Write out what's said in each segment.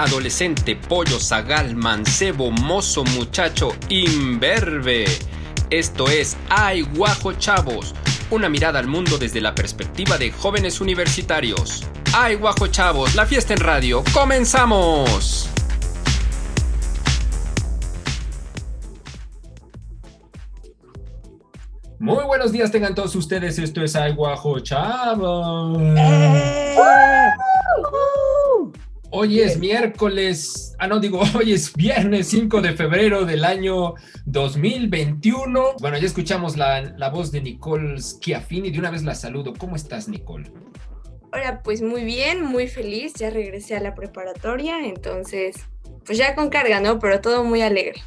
adolescente, pollo, zagal, mancebo, mozo, muchacho, imberbe. Esto es Ay Guajo Chavos, una mirada al mundo desde la perspectiva de jóvenes universitarios. Ay Guajo Chavos, la fiesta en radio, comenzamos. Muy buenos días tengan todos ustedes, esto es Ay Guajo Chavos. Hoy es miércoles, ah no digo, hoy es viernes 5 de febrero del año 2021. Bueno, ya escuchamos la, la voz de Nicole Schiaffini, de una vez la saludo. ¿Cómo estás, Nicole? Hola, pues muy bien, muy feliz, ya regresé a la preparatoria, entonces, pues ya con carga, ¿no? Pero todo muy alegre.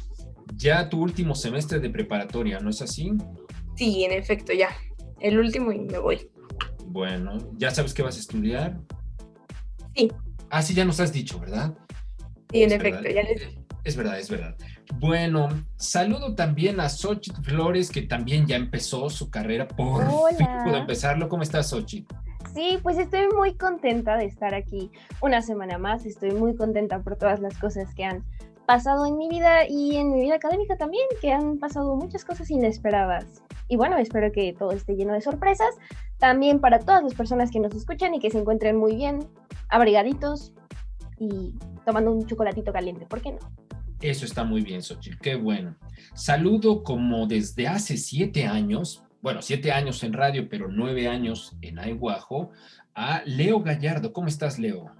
Ya tu último semestre de preparatoria, ¿no es así? Sí, en efecto, ya. El último y me voy. Bueno, ¿ya sabes qué vas a estudiar? Sí. Ah, sí, ya nos has dicho, ¿verdad? Sí, en Es efecto, verdad. ya les... Es verdad, es verdad. Bueno, saludo también a Xochitl Flores, que también ya empezó su carrera. Por Hola. fin pudo empezarlo. ¿Cómo estás, Xochitl? Sí, pues estoy muy contenta de estar aquí una semana más. Estoy muy contenta por todas las cosas que han pasado en mi vida y en mi vida académica también, que han pasado muchas cosas inesperadas. Y bueno, espero que todo esté lleno de sorpresas. También para todas las personas que nos escuchan y que se encuentren muy bien, abrigaditos y tomando un chocolatito caliente, ¿por qué no? Eso está muy bien, Xochitl. Qué bueno. Saludo como desde hace siete años, bueno, siete años en radio, pero nueve años en Aiguajo, a Leo Gallardo. ¿Cómo estás, Leo?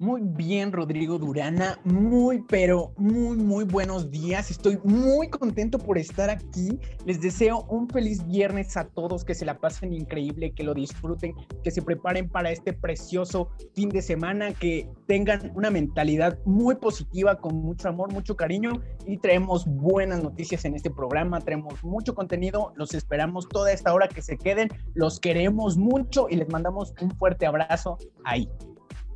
Muy bien, Rodrigo Durana. Muy, pero muy, muy buenos días. Estoy muy contento por estar aquí. Les deseo un feliz viernes a todos, que se la pasen increíble, que lo disfruten, que se preparen para este precioso fin de semana, que tengan una mentalidad muy positiva, con mucho amor, mucho cariño y traemos buenas noticias en este programa. Traemos mucho contenido. Los esperamos toda esta hora que se queden. Los queremos mucho y les mandamos un fuerte abrazo ahí.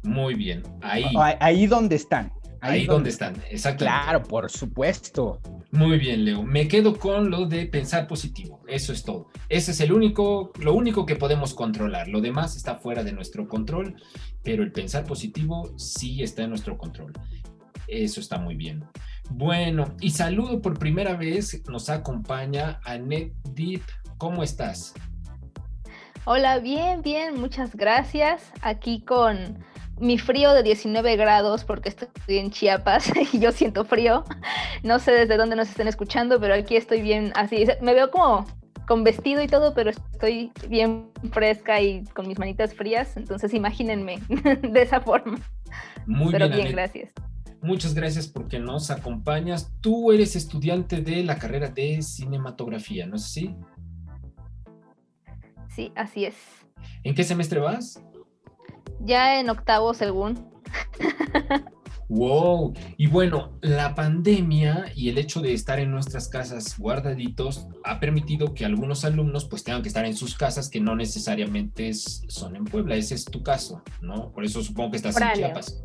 Muy bien. Ahí, Ahí, ahí donde están. ahí donde están. Exactamente. Claro, por supuesto. Muy bien, Leo. Me quedo con lo de pensar positivo. Eso es todo. Ese es el único, lo único que podemos controlar. Lo demás está fuera de nuestro control, pero el pensar positivo sí está en nuestro control. Eso está muy bien. Bueno, y saludo por primera vez, nos acompaña Annette Deep. ¿Cómo estás? Hola, bien, bien, muchas gracias. Aquí con mi frío de 19 grados porque estoy en Chiapas y yo siento frío. No sé desde dónde nos estén escuchando, pero aquí estoy bien así. Me veo como con vestido y todo, pero estoy bien fresca y con mis manitas frías, entonces imagínense de esa forma. Muy pero bien, bien, gracias. Muchas gracias porque nos acompañas. Tú eres estudiante de la carrera de cinematografía, ¿no es así? Sí, así es. ¿En qué semestre vas? Ya en octavo, según. Wow. Y bueno, la pandemia y el hecho de estar en nuestras casas guardaditos ha permitido que algunos alumnos pues tengan que estar en sus casas que no necesariamente es- son en Puebla. Ese es tu caso, ¿no? Por eso supongo que estás en. Chiapas.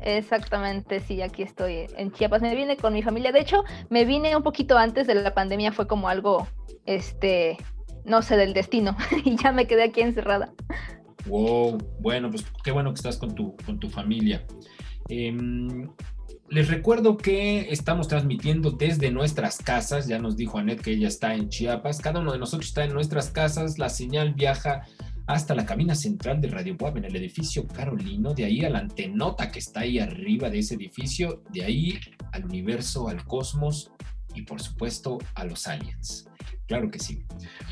Exactamente, sí, aquí estoy en Chiapas. Me vine con mi familia. De hecho, me vine un poquito antes de la pandemia. Fue como algo, este, no sé, del destino. y ya me quedé aquí encerrada. Wow. Bueno, pues qué bueno que estás con tu, con tu familia. Em, les recuerdo que estamos transmitiendo desde nuestras casas. Ya nos dijo Anet que ella está en Chiapas. Cada uno de nosotros está en nuestras casas. La señal viaja hasta la cabina central de Radio Web en el edificio Carolino. De ahí a la antenota que está ahí arriba de ese edificio. De ahí al universo, al cosmos y por supuesto a los aliens. Claro que sí.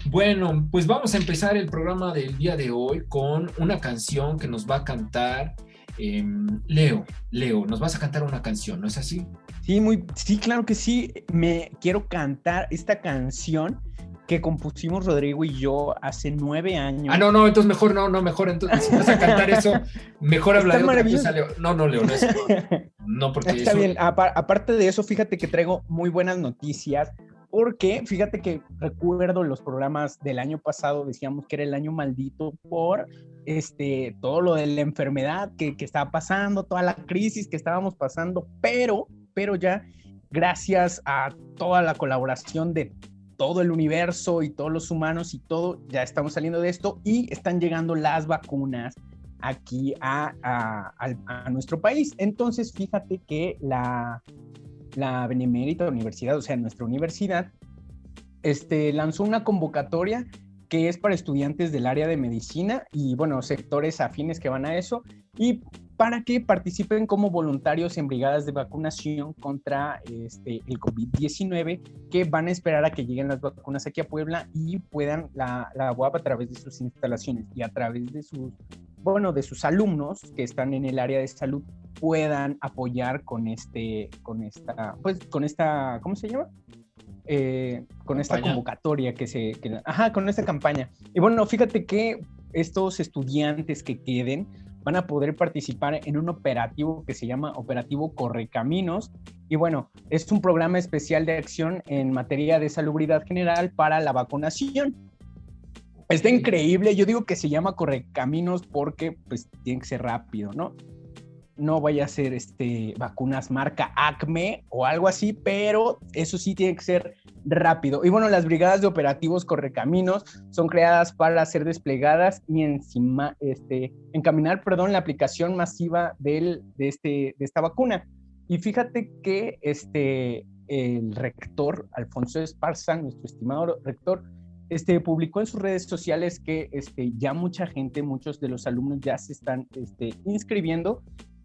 Bueno, pues vamos a empezar el programa del día de hoy con una canción que nos va a cantar em, Leo. Leo, nos vas a cantar una canción, ¿no es así? Sí, muy, sí, claro que sí. Me quiero cantar esta canción que compusimos Rodrigo y yo hace nueve años. Ah, no, no, entonces mejor no, no, mejor entonces si vas a cantar eso, mejor habla de otra cosa, Leo. No, no, Leo, no es. No, porque Está eso- bien. Apar- aparte de eso, fíjate que traigo muy buenas noticias. Porque fíjate que recuerdo los programas del año pasado, decíamos que era el año maldito por este, todo lo de la enfermedad que, que estaba pasando, toda la crisis que estábamos pasando, pero, pero ya gracias a toda la colaboración de todo el universo y todos los humanos y todo, ya estamos saliendo de esto y están llegando las vacunas aquí a, a, nuestro país. Entonces, fíjate que la, la Benemérita Universidad, o sea, nuestra universidad, este, lanzó una convocatoria que es para estudiantes del área de medicina y, bueno, sectores afines que van a eso, y para que participen como voluntarios en brigadas de vacunación contra este, el COVID-19, que van a esperar a que lleguen las vacunas aquí a Puebla y puedan la, la UAP a través de sus instalaciones y a través de sus, bueno, de sus alumnos que están en el área de salud puedan apoyar con este, con esta, pues, con esta, ¿cómo se llama? Eh, con esta convocatoria que se, ajá, con esta campaña. Y bueno, fíjate que estos estudiantes que queden van a poder participar en un operativo que se llama Operativo Correcaminos. Y bueno, es un programa especial de acción en materia de salubridad general para la vacunación. Está increíble, yo digo que se llama Correcaminos porque pues tiene que ser rápido, ¿no? No vaya a ser este, vacunas marca ACME o algo así, pero eso sí tiene que ser rápido. Y bueno, las brigadas de operativos correcaminos son creadas para ser desplegadas y encima, este, encaminar, perdón, la aplicación masiva del, de, este, de esta vacuna. Y fíjate que este, el rector, Alfonso Esparza, nuestro estimado rector, este, publicó en sus redes sociales que este, ya mucha gente, muchos de los alumnos ya se están este, inscribiendo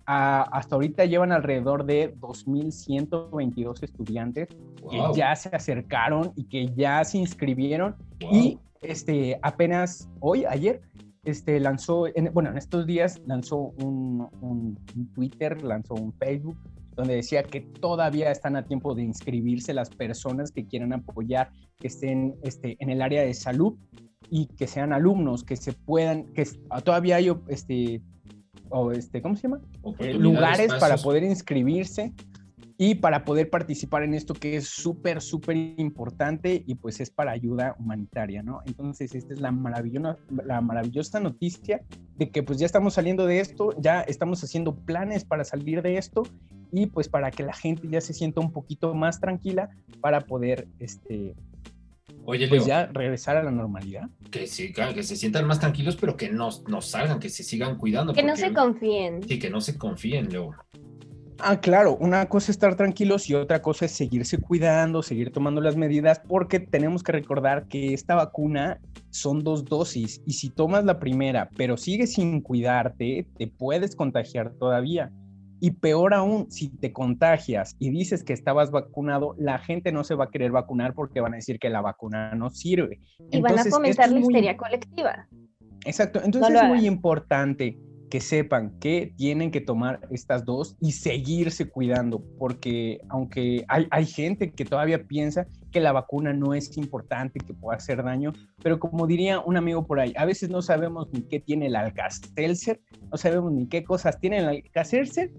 hasta ahorita llevan alrededor de 2.122 estudiantes que ya se acercaron y que ya se inscribieron. Y este, apenas hoy, ayer, este, lanzó, bueno, en estos días lanzó un, un, Twitter, lanzó un Facebook, donde decía que todavía están a tiempo de inscribirse las personas que quieran apoyar, que estén este, en el área de salud y que sean alumnos, que se puedan, que todavía hay este, o este, ¿cómo se llama? Eh, lugares para poder inscribirse y para poder participar en esto que es súper, súper importante y pues es para ayuda humanitaria, ¿no? Entonces, esta es la maravillosa, la maravillosa noticia de que pues ya estamos saliendo de esto, ya estamos haciendo planes para salir de esto y pues para que la gente ya se sienta un poquito más tranquila para poder, este, Oye, pues ya regresar a la normalidad. Que sí, que se sientan más tranquilos, pero que no, no salgan, que se sigan cuidando. Que no se confíen. Sí, que no se confíen, Leo. Ah, claro, una cosa es estar tranquilos y otra cosa es seguirse cuidando, seguir tomando las medidas, porque tenemos que recordar que esta vacuna son dos dosis y si tomas la primera, pero sigues sin cuidarte, te puedes contagiar todavía. Y peor aún, si te contagias y dices que estabas vacunado, la gente no se va a querer vacunar porque van a decir que la vacuna no sirve. Y van a fomentar la histeria colectiva. Exacto, entonces es muy importante que sepan que tienen que tomar estas dos y seguirse cuidando, porque aunque hay, hay, gente que todavía piensa que la vacuna no es importante, que puede hacer daño, pero como diría un amigo por ahí, a veces no sabemos ni qué tiene el Alka-Seltzer, no sabemos ni qué cosas tiene el Alka-Seltzer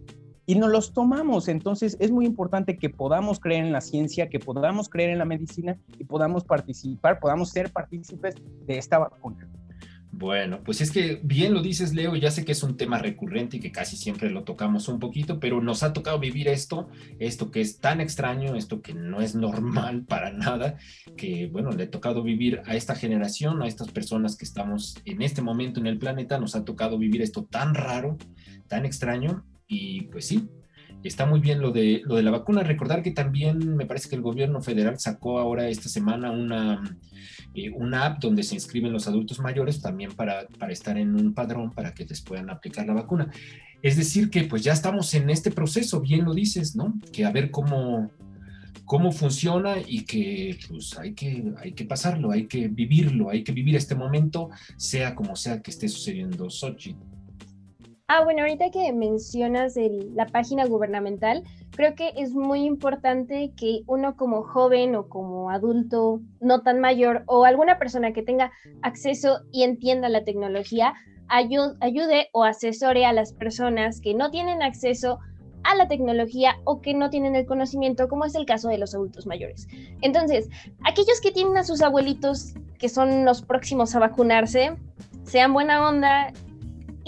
y no los tomamos. Entonces es muy importante que podamos creer en la ciencia, que podamos creer en la medicina y podamos participar, podamos ser partícipes de esta vacuna. Bueno, pues es que bien lo dices, Leo, ya sé que es un tema recurrente y que casi siempre lo tocamos un poquito, pero nos ha tocado vivir esto, esto que es tan extraño, esto que no es normal para nada, que bueno, le ha tocado vivir a esta generación, a estas personas que estamos en este momento en el planeta, nos ha tocado vivir esto tan raro, tan extraño, y pues sí, está muy bien lo de, lo de la vacuna. Recordar que también me parece que el gobierno federal sacó ahora esta semana una, eh, una app donde se inscriben los adultos mayores también para, para estar en un padrón para que les puedan aplicar la vacuna. Es decir, que pues ya estamos en este proceso, bien lo dices, ¿no? Que a ver cómo, cómo funciona y que pues hay que, hay que pasarlo, hay que vivirlo, hay que vivir este momento, sea como sea que esté sucediendo Sochi. Ah, bueno, ahorita que mencionas la página gubernamental, creo que es muy importante que uno como joven o como adulto no tan mayor o alguna persona que tenga acceso y entienda la tecnología ayude, o asesore a las personas que no tienen acceso a la tecnología o que no tienen el conocimiento, como es el caso de los adultos mayores. Entonces, aquellos que tienen a sus abuelitos que son los próximos a vacunarse, sean buena onda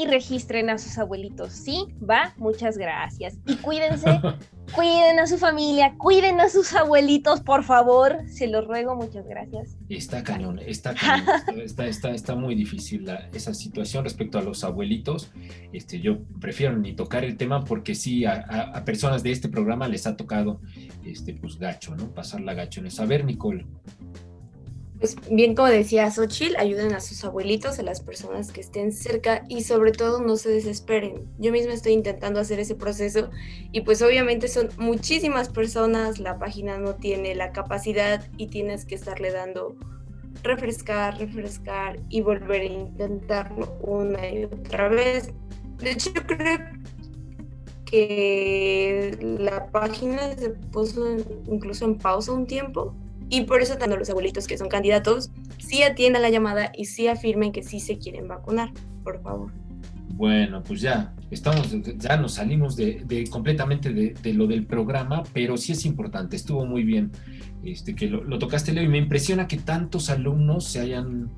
y registren a sus abuelitos. ¿Sí? ¿Va? Muchas gracias. Y cuídense Cuiden a su familia, cuiden a sus abuelitos, por favor. Se los ruego, muchas gracias. Está cañón, está cañón, está, está, está, muy difícil la, esa situación respecto a los abuelitos. Este, yo prefiero ni tocar el tema porque sí, a, a, personas de este programa les ha tocado este, pues gacho, ¿no? Pasar la gacho. A ver, Nicole. Pues bien, como decía Xochitl, ayuden a sus abuelitos, a las personas que estén cerca y sobre todo no se desesperen. Yo misma estoy intentando hacer ese proceso y pues obviamente son muchísimas personas, la página no tiene la capacidad y tienes que estarle dando refrescar, refrescar y volver a intentarlo una y otra vez. De hecho, yo creo que la página se puso incluso en pausa un tiempo y por eso tanto los abuelitos que son candidatos sí atiendan la llamada y sí afirmen que sí se quieren vacunar, por favor. Bueno, pues ya estamos, ya nos salimos de, completamente de, lo del programa, pero sí es importante, estuvo muy bien este, que lo, tocaste, Leo, y me impresiona que tantos alumnos se hayan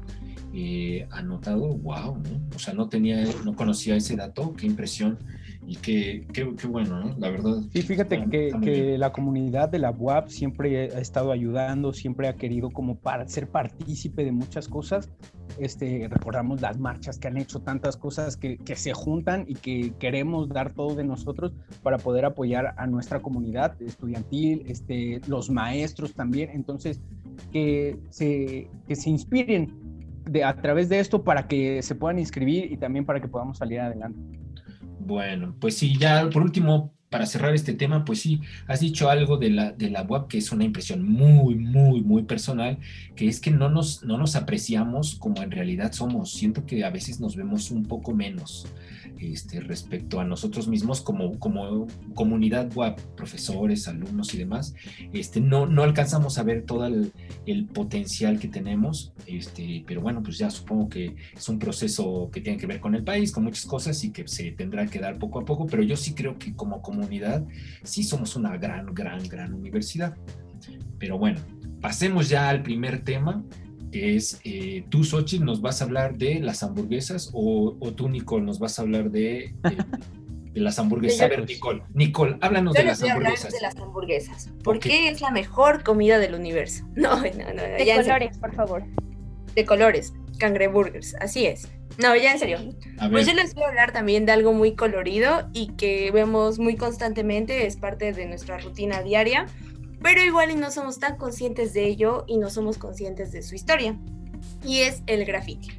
eh, anotado, wow, ¿no? o sea, no tenía, no conocía ese dato, qué impresión y qué, qué, bueno, ¿no? La verdad. Sí, fíjate que, que la comunidad de la UAP siempre ha estado ayudando, siempre ha querido como para ser partícipe de muchas cosas. Este, recordamos las marchas que han hecho, tantas cosas que, que se juntan y que queremos dar todo de nosotros para poder apoyar a nuestra comunidad estudiantil, este, los maestros también. Entonces, que se, que se inspiren de, a través de esto para que se puedan inscribir y también para que podamos salir adelante. Bueno, pues sí, ya por último, para cerrar este tema, pues sí, has dicho algo de la, de la web que es una impresión muy, muy, muy personal, que es que no nos, no nos apreciamos como en realidad somos. Siento que a veces nos vemos un poco menos. Este, respecto a nosotros mismos como, como comunidad web, profesores, alumnos y demás, este, no, no alcanzamos a ver todo el, potencial que tenemos, este, pero bueno, pues ya supongo que es un proceso que tiene que ver con el país, con muchas cosas y que se tendrá que dar poco a poco, pero yo sí creo que como comunidad sí somos una gran, gran, gran universidad. Pero bueno, pasemos ya al primer tema, que es eh, tú, Xochitl, nos vas a hablar de las hamburguesas o, tú, Nicole, nos vas a hablar de, de, las hamburguesas. A ver, Nicole, Nicole, háblanos de las hamburguesas. de las hamburguesas. ¿Por qué es la mejor comida del universo? No, no, no. De colores, por favor. De colores, cangreburgers, así es. No, ya en serio. Pues yo les voy a hablar también de algo muy colorido y que vemos muy constantemente, es parte de nuestra rutina diaria pero igual y no somos tan conscientes de ello y no somos conscientes de su historia. Y es el graffiti.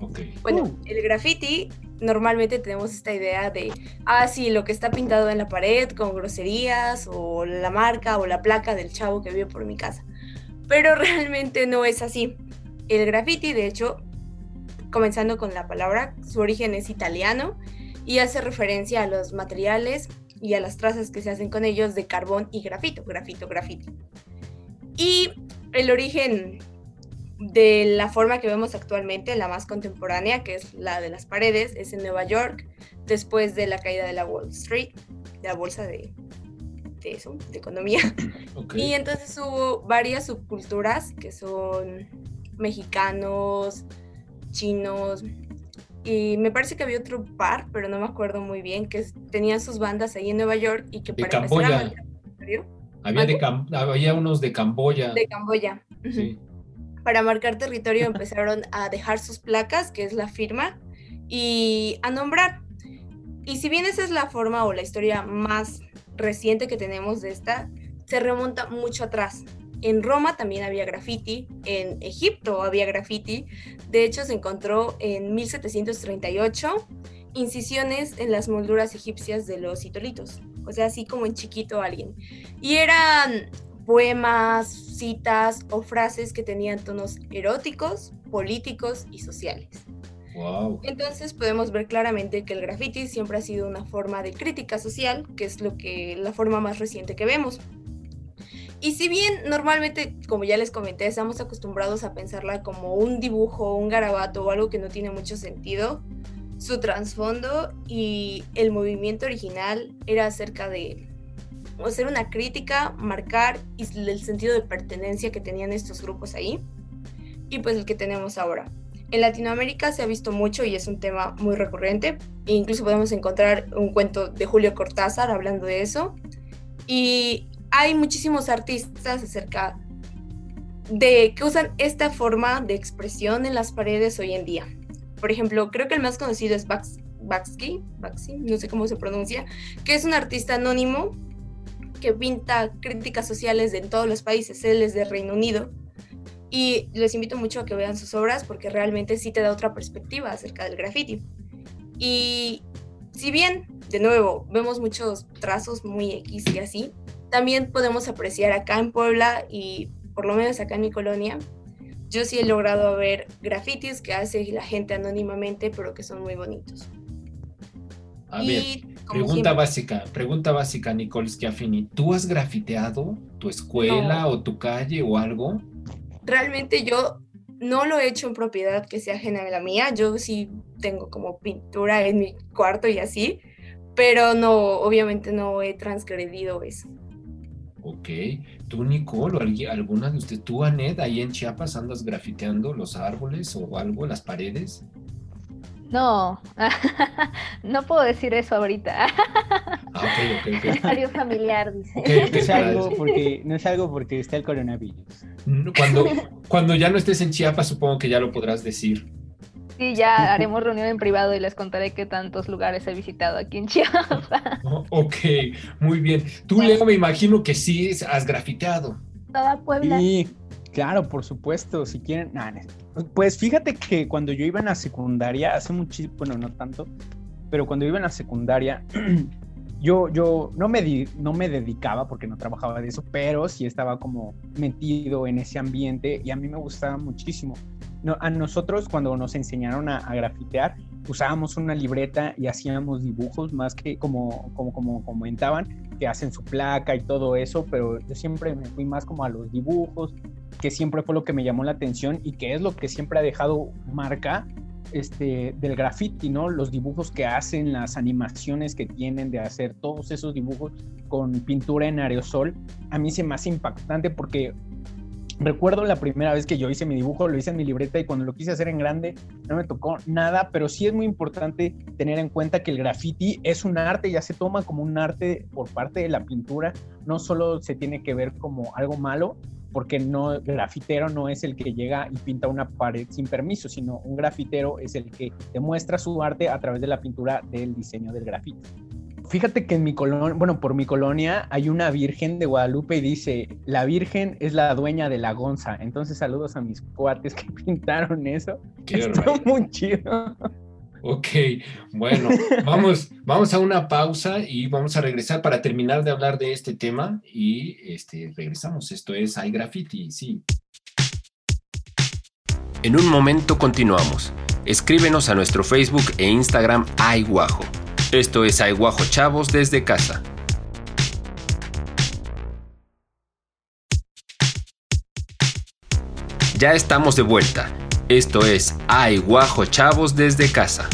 Okay. Bueno, uh. el graffiti normalmente tenemos esta idea de, ah, sí, lo que está pintado en la pared con groserías o la marca o la placa del chavo que vive por mi casa. Pero realmente no es así. El graffiti, de hecho, comenzando con la palabra, su origen es italiano y hace referencia a los materiales y a las trazas que se hacen con ellos de carbón y grafito, grafito, grafito. Y el origen de la forma que vemos actualmente, la más contemporánea, que es la de las paredes, es en Nueva York, después de la caída de la Wall Street, de la bolsa de, de eso, de economía. Y entonces hubo varias subculturas que son mexicanos, chinos, y me parece que había otro par, pero no me acuerdo muy bien, que tenían sus bandas ahí en Nueva York y que de Camboya. Había, de había unos de Camboya. De Camboya. Sí. Para marcar territorio empezaron a dejar sus placas, que es la firma, y a nombrar. Y si bien esa es la forma o la historia más reciente que tenemos de esta, se remonta mucho atrás. En Roma también había graffiti, en Egipto había graffiti. De hecho, se encontró en 1738 incisiones en las molduras egipcias de los itolitos. O sea, así como en chiquito alguien. Y eran poemas, citas o frases que tenían tonos eróticos, políticos y sociales. Wow. Entonces podemos ver claramente que el graffiti siempre ha sido una forma de crítica social, que es lo que la forma más reciente que vemos. Y si bien normalmente, como ya les comenté, estamos acostumbrados a pensarla como un dibujo, un garabato o algo que no tiene mucho sentido, su trasfondo y el movimiento original era acerca de hacer una crítica, marcar el sentido de pertenencia que tenían estos grupos ahí y pues el que tenemos ahora. En Latinoamérica se ha visto mucho y es un tema muy recurrente. E incluso podemos encontrar un cuento de Julio Cortázar hablando de eso. Y hay muchísimos artistas acerca de que usan esta forma de expresión en las paredes hoy en día. Por ejemplo, creo que el más conocido es Baxky, Baxi, no sé cómo se pronuncia, que es un artista anónimo que pinta críticas sociales de todos los países. Él es de Reino Unido. Y les invito mucho a que vean sus obras porque realmente sí te da otra perspectiva acerca del graffiti. Y si bien, de nuevo, vemos muchos trazos muy X y así, también podemos apreciar acá en Puebla y por lo menos acá en mi colonia, yo sí he logrado ver grafitis que hace la gente anónimamente, pero que son muy bonitos. A ver, pregunta básica, pregunta básica, Nicole Schiaffini. ¿Tú has grafiteado tu escuela o tu calle o algo? Realmente yo no lo he hecho en propiedad que sea ajena a la mía. Yo sí tengo como pintura en mi cuarto y así, pero no, obviamente no he transgredido eso. Ok. ¿Tú, Nicole, o alguna de ustedes, tú, Anet, ahí en Chiapas andas grafiteando los árboles o algo, las paredes? No, no puedo decir eso ahorita. Ah, ok, ok, ok. familiar, dice. no, es algo porque, no es algo porque está el coronavirus. Cuando, cuando ya no estés en Chiapas, supongo que ya lo podrás decir. Sí, ya haremos reunión en privado y les contaré qué tantos lugares he visitado aquí en Chiapas. Oh, ok, muy bien. Tú, Leo, me imagino que sí has grafiteado. Toda Puebla. Sí, claro, por supuesto. Si quieren. pues fíjate que cuando yo iba en la secundaria, hace muchísimo, bueno, no tanto, pero cuando iba en la secundaria, yo, yo no, me no me dedicaba porque no trabajaba de eso, pero sí estaba como metido en ese ambiente y a mí me gustaba muchísimo. A nosotros cuando nos enseñaron a, grafitear, usábamos una libreta y hacíamos dibujos más que como, como, como comentaban, que hacen su placa y todo eso, pero yo siempre me fui más como a los dibujos, que siempre fue lo que me llamó la atención y que es lo que siempre ha dejado marca este, del graffiti, ¿no? Los dibujos que hacen, las animaciones que tienen de hacer todos esos dibujos con pintura en aerosol, a mí se me hace impactante porque Recuerdo la primera vez que yo hice mi dibujo, lo hice en mi libreta y cuando lo quise hacer en grande no me tocó nada, pero sí es muy importante tener en cuenta que el graffiti es un arte, ya se toma como un arte por parte de la pintura, no solo se tiene que ver como algo malo, porque no, grafitero no es el que llega y pinta una pared sin permiso, sino un grafitero es el que demuestra su arte a través de la pintura del diseño del grafiti. Fíjate que en mi colonia, bueno, por mi colonia hay una virgen de Guadalupe y dice, la virgen es la dueña de la gonza. Entonces saludos a mis cuates que pintaron eso. Qué Está muy chido. Ok, bueno, vamos, vamos a una pausa y vamos a regresar para terminar de hablar de este tema y este, regresamos. Esto es Hay Graffiti, sí. En un momento continuamos. Escríbenos a nuestro Facebook e Instagram Hay Guajo. Esto es Aiguajo Chavos desde casa. Ya estamos de vuelta. Esto es Aiguajo Chavos desde casa.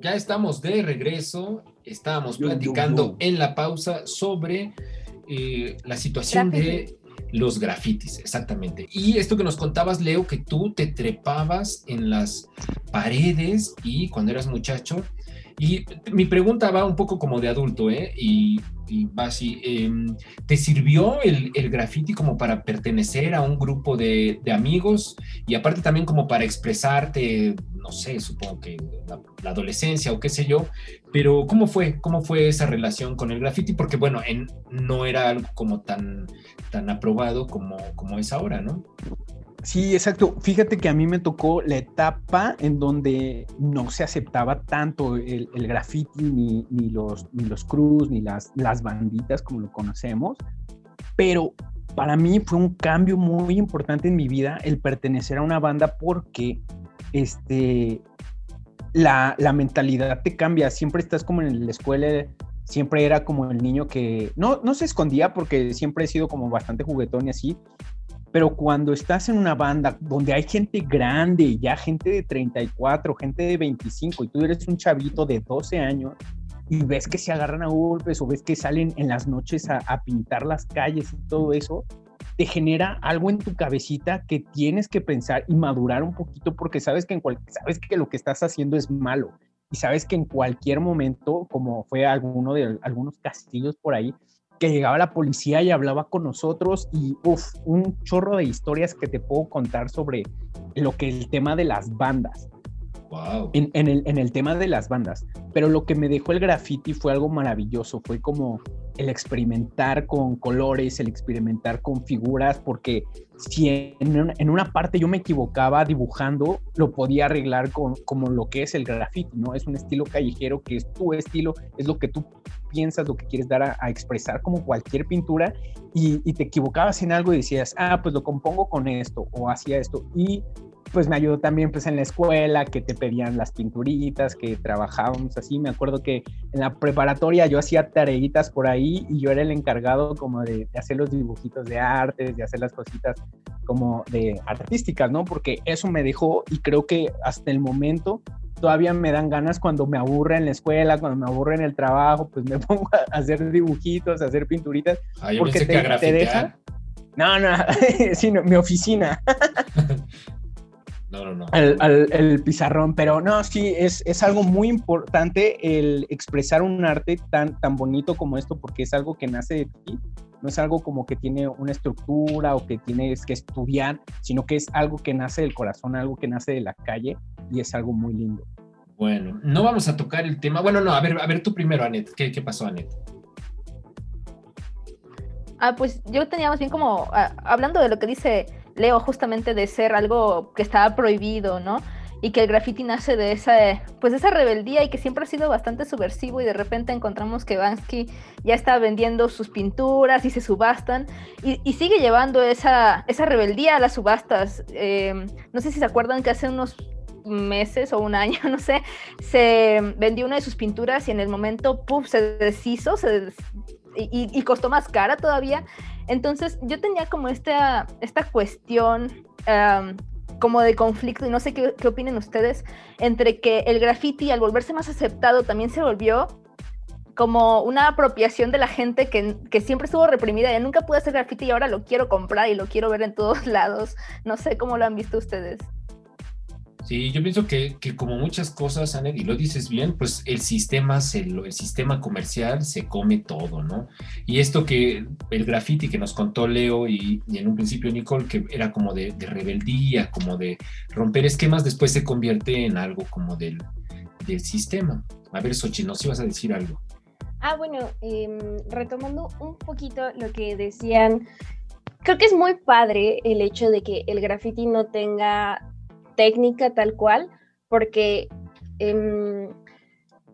Ya estamos de regreso. Estábamos platicando en la pausa sobre eh, la situación de los grafitis, exactamente. Y esto que nos contabas, Leo, que tú te trepabas en las paredes y cuando eras muchacho. Y mi pregunta va un poco como de adulto, ¿eh? Y, va así, em, ¿te sirvió el, el graffiti como para pertenecer a un grupo de, de, amigos y aparte también como para expresarte, no sé, supongo que la, adolescencia o qué sé yo, pero ¿cómo fue? ¿Cómo fue esa relación con el graffiti? Porque bueno, en, no era algo como tan tan aprobado como, como es ahora, ¿no? Sí, exacto. Fíjate que a mí me tocó la etapa en donde no se aceptaba tanto el, graffiti, ni, ni, los, ni los cruz, ni las, las banditas como lo conocemos, pero para mí fue un cambio muy importante en mi vida el pertenecer a una banda porque este, la, la mentalidad te cambia. Siempre estás como en la escuela siempre era como el niño que no, no se escondía porque siempre he sido como bastante juguetón y así, pero cuando estás en una banda donde hay gente grande, ya gente de 34, gente de 25 y tú eres un chavito de 12 años y ves que se agarran a golpes o ves que salen en las noches a, a pintar las calles y todo eso, te genera algo en tu cabecita que tienes que pensar y madurar un poquito porque sabes que, en cual, sabes que lo que estás haciendo es malo y sabes que en cualquier momento, como fue alguno de algunos castillos por ahí, que llegaba la policía y hablaba con nosotros y un chorro de historias que te puedo contar sobre lo que el tema de las bandas. Wow. En, en, el, en el tema de las bandas. Pero lo que me dejó el graffiti fue algo maravilloso, fue como el experimentar con colores, el experimentar con figuras, porque si en, una parte yo me equivocaba dibujando, lo podía arreglar con como lo que es el graffiti, ¿no? Es un estilo callejero que es tu estilo, es lo que tú piensas, lo que quieres dar a, expresar como cualquier pintura y, y, te equivocabas en algo y decías, ah, pues lo compongo con esto o hacía esto. Y pues me ayudó también pues en la escuela que te pedían las pinturitas, que trabajábamos así. Me acuerdo que en la preparatoria yo hacía tareitas por ahí y yo era el encargado como de, hacer los dibujitos de artes, de hacer las cositas como de artísticas, ¿no? Porque eso me dejó y creo que hasta el momento todavía me dan ganas cuando me aburre en la escuela, cuando me aburre en el trabajo, pues me pongo a hacer dibujitos, a hacer pinturitas. Ah, porque te, te deja... No, no, sí, mi oficina. No, no, no. el pizarrón, pero no, sí, es, es, algo muy importante el expresar un arte tan, tan bonito como esto, porque es algo que nace de ti, no es algo como que tiene una estructura o que tienes que estudiar, sino que es algo que nace del corazón, algo que nace de la calle y es algo muy lindo. Bueno, no vamos a tocar el tema. Bueno, no, a ver, a ver tú primero, Anet. ¿Qué, qué pasó, Anet? Ah, pues yo tenía más bien como, ah, hablando de lo que dice Leo justamente de ser algo que estaba prohibido, ¿no? Y que el graffiti nace de esa, pues esa rebeldía y que siempre ha sido bastante subversivo y de repente encontramos que Bansky ya está vendiendo sus pinturas y se subastan y, sigue llevando esa, esa rebeldía a las subastas. Em, no sé si se acuerdan que hace unos meses o un año, no sé, se vendió una de sus pinturas y en el momento, puff, se deshizo y, costó más cara todavía. Entonces yo tenía como esta, esta cuestión como de conflicto y no sé qué, qué opinen ustedes entre que el graffiti al volverse más aceptado también se volvió como una apropiación de la gente que, que, siempre estuvo reprimida. Ya nunca pude hacer graffiti y ahora lo quiero comprar y lo quiero ver en todos lados. No sé cómo lo han visto ustedes. Sí, yo pienso que, que, como muchas cosas, Anet, y lo dices bien, pues el sistema, se, el sistema comercial se come todo, ¿no? Y esto que el graffiti que nos contó Leo y, en un principio Nicole, que era como de, rebeldía, como de romper esquemas, después se convierte en algo como del, del sistema. A ver, Sochi, ¿nos ibas a decir algo? Ah, bueno, em, retomando un poquito lo que decían, creo que es muy padre el hecho de que el graffiti no tenga técnica tal cual, porque em,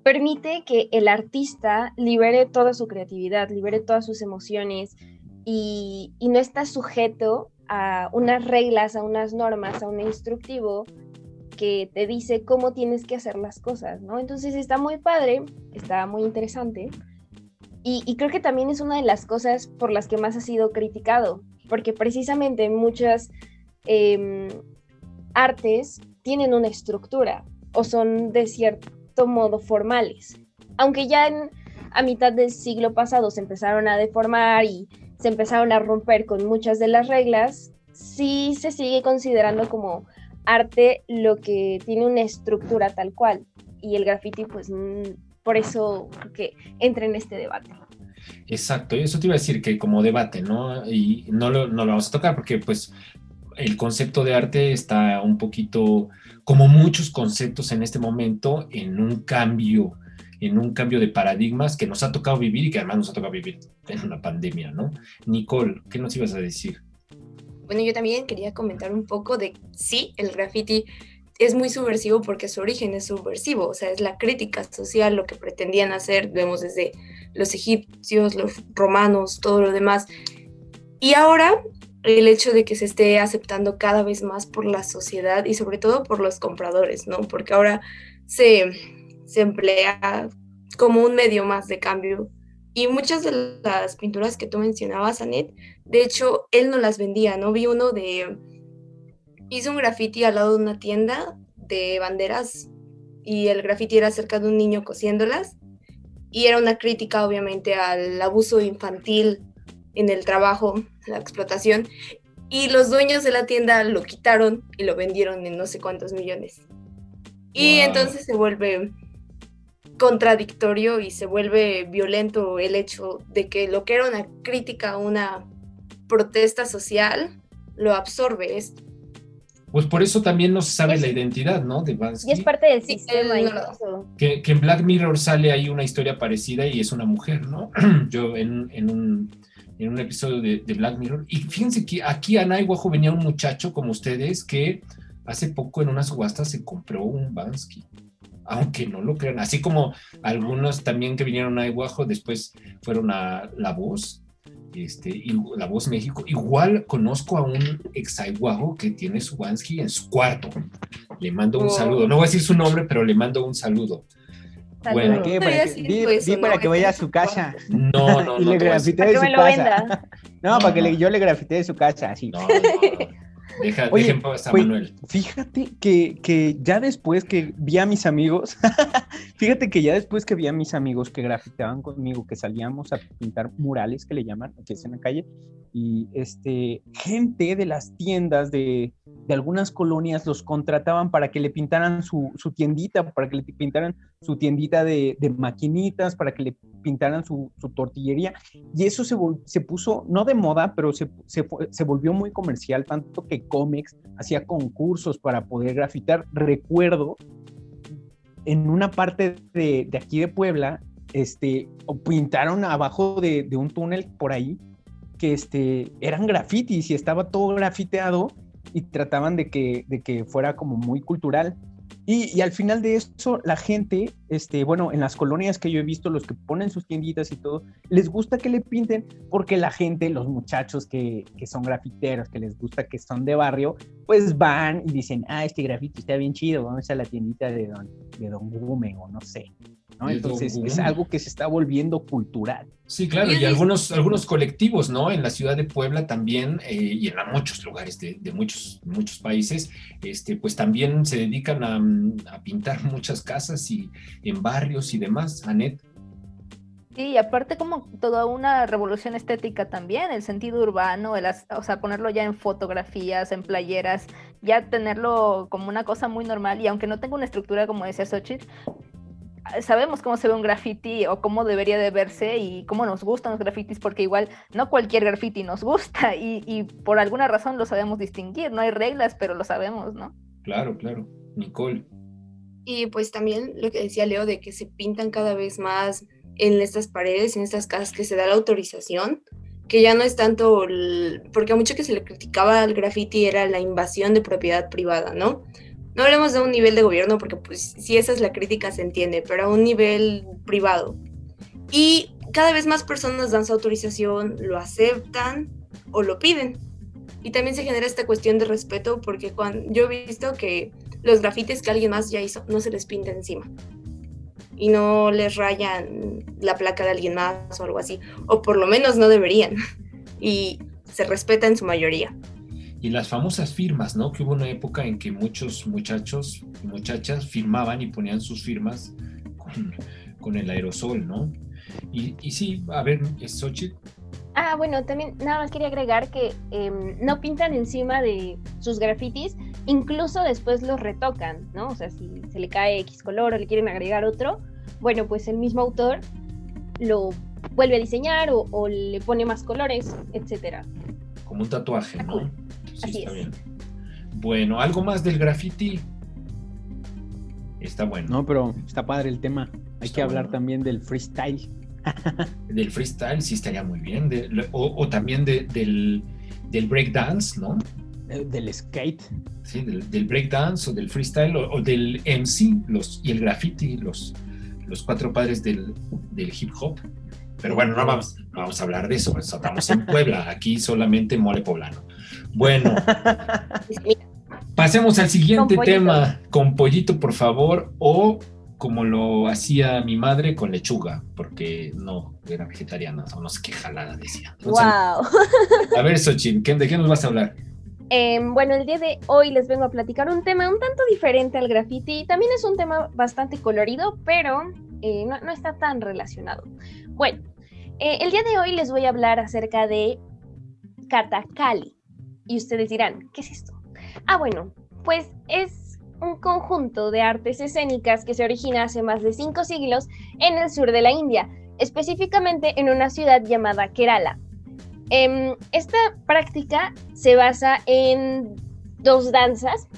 permite que el artista libere toda su creatividad, libere todas sus emociones y, no está sujeto a unas reglas, a unas normas, a un instructivo que te dice cómo tienes que hacer las cosas, ¿no? Entonces está muy padre, está muy interesante. Y, creo que también es una de las cosas por las que más ha sido criticado, porque precisamente muchas em, artes tienen una estructura o son de cierto modo formales. Aunque ya a mitad del siglo pasado se empezaron a deformar y se empezaron a romper con muchas de las reglas, sí se sigue considerando como arte lo que tiene una estructura tal cual. Y el graffiti, pues, mm, por eso que entra en este debate. Exacto, y eso te iba a decir que como debate, ¿no? Y no lo, no lo vamos a tocar porque pues el concepto de arte está un poquito, como muchos conceptos en este momento, en un cambio, en un cambio de paradigmas que nos ha tocado vivir y que además nos ha tocado vivir en una pandemia, ¿no? Nicole, ¿qué nos ibas a decir? Bueno, yo también quería comentar un poco de, sí, el graffiti es muy subversivo porque su origen es subversivo, o sea, es la crítica social, lo que pretendían hacer, vemos desde los egipcios, los romanos, todo lo demás. Y ahora el hecho de que se esté aceptando cada vez más por la sociedad y sobre todo por los compradores, ¿no? Porque ahora se, se emplea como un medio más de cambio. Y muchas de las pinturas que tú mencionabas, Anet, de hecho, él no las vendía, ¿no? Vi uno de... Hizo un graffiti al lado de una tienda de banderas y el graffiti era cerca de un niño cosiéndolas y era una crítica obviamente al abuso infantil en el trabajo, la explotación, y los dueños de la tienda lo quitaron y lo vendieron en no sé cuántos millones. Y entonces se vuelve contradictorio y se vuelve violento el hecho de que lo que era una crítica a una protesta social lo absorbe esto. Pues por eso también no se sabe la identidad, ¿no? De Bansky. Y es parte del sistema. que, que, en Black Mirror sale ahí una historia parecida y es una mujer, ¿no? Yo en, en, un, en un, episodio de, de, Black Mirror. Y fíjense que aquí a Naiwajo venía un muchacho como ustedes que hace poco en una subasta se compró un Bansky. Aunque no lo crean, así como algunos también que vinieron a Naiwajo después fueron a La Voz este, y La Voz México. Igual conozco a un exaiguajo que tiene su Wansky en su cuarto. Le mando un oh. saludo. No voy a decir su nombre, pero le mando un saludo. Bueno, ¿Para qué? Para que, para que vaya a su casa. No, no, y le grafite su casa. No, para que yo le grafite su casa, así. No, no, Deja, Oye, Manuel. Fíjate que, que, ya después que vi a mis amigos, fíjate que ya después que vi a mis amigos que grafiteaban conmigo, que salíamos a pintar murales que le llaman, que es en la calle, y este, gente de las tiendas de, de algunas colonias los contrataban para que le pintaran su, su tiendita, para que le pintaran su tiendita de, de maquinitas, para que le pintaran su, su tortillería. Y eso se, se, puso, no de moda, pero se, se, se, volvió muy comercial, tanto que Comex hacía concursos para poder grafitar. Recuerdo en una parte de, aquí de Puebla, este, pintaron abajo de, un túnel por ahí que este, eran grafitis y estaba todo grafiteado y trataban de que, de que fuera como muy cultural. Y, al final de eso, la gente, este, bueno, en las colonias que yo he visto, los que ponen sus tienditas y todo, les gusta que le pinten porque la gente, los muchachos que, que son grafiteros, que les gusta que son de barrio, pues van y dicen, ah, este grafito está bien chido, vamos a la tiendita de Don, de don Gumen o no sé. Entonces es algo que se está volviendo cultural. Sí, claro, y algunos, algunos colectivos, ¿no? En la ciudad de Puebla también, eh, y en muchos lugares de, muchos, muchos países, este, pues también se dedican a, pintar muchas casas y en barrios y demás, Anet. Sí, y aparte como toda una revolución estética también, el sentido urbano, el, o sea, ponerlo ya en fotografías, en playeras, ya tenerlo como una cosa muy normal y aunque no tenga una estructura como decía Xochitl, sabemos cómo se ve un graffiti o cómo debería de verse y cómo nos gustan los grafitis, porque igual no cualquier graffiti nos gusta y, y, por alguna razón lo sabemos distinguir. No hay reglas, pero lo sabemos, ¿no? Claro, claro. Nicole. Y pues también lo que decía Leo de que se pintan cada vez más en estas paredes, en estas casas que se da la autorización, que ya no es tanto, porque a mucho que se le criticaba al graffiti era la invasión de propiedad privada, ¿no? no hablemos de un nivel de gobierno, porque pues si esa es la crítica se entiende, pero a un nivel privado. Y cada vez más personas dan su autorización, lo aceptan o lo piden. Y también se genera esta cuestión de respeto porque cuando yo he visto que los grafites que alguien más ya hizo no se les pinta encima. Y no les rayan la placa de alguien más o algo así. O por lo menos no deberían. Y se respeta en su mayoría y las famosas firmas, ¿no? Que hubo una época en que muchos muchachos y muchachas firmaban y ponían sus firmas con, el aerosol, ¿no? Y, y sí, a ver, Xochitl. Ah, bueno, también nada más quería agregar que em, no pintan encima de sus grafitis, incluso después los retocan, ¿no? O sea, si se le cae X color o le quieren agregar otro, bueno, pues el mismo autor lo vuelve a diseñar o, o le pone más colores, etcétera. Como un tatuaje, ¿no? Sí, está bien. Bueno, ¿algo más del graffiti? Está bueno. No, pero está padre el tema. Hay que hablar también del freestyle. Del freestyle, sí estaría muy bien. o, también del, del breakdance, ¿no? Eh, del skate. Sí, del, del breakdance o del freestyle o, del MC los, y el graffiti, los, los cuatro padres del, del hip hop. Pero bueno, no vamos, no vamos a hablar de eso, estamos en Puebla, aquí solamente mole poblano. Bueno, pasemos al siguiente tema, con pollito, por favor, o como lo hacía mi madre con lechuga, porque no, era vegetariana, o no sé qué jalada decía. wow. A ver, Xochitl, ¿de qué nos vas a hablar? Em, bueno, el día de hoy les vengo a platicar un tema un tanto diferente al graffiti. También es un tema bastante colorido, pero eh, no, está tan relacionado. Bueno, eh, el día de hoy les voy a hablar acerca de Katakali. Y ustedes dirán, ¿qué es esto? Ah, bueno, pues es un conjunto de artes escénicas que se origina hace más de cinco siglos en el sur de la India, específicamente en una ciudad llamada Kerala. Em, esta práctica se basa en dos danzas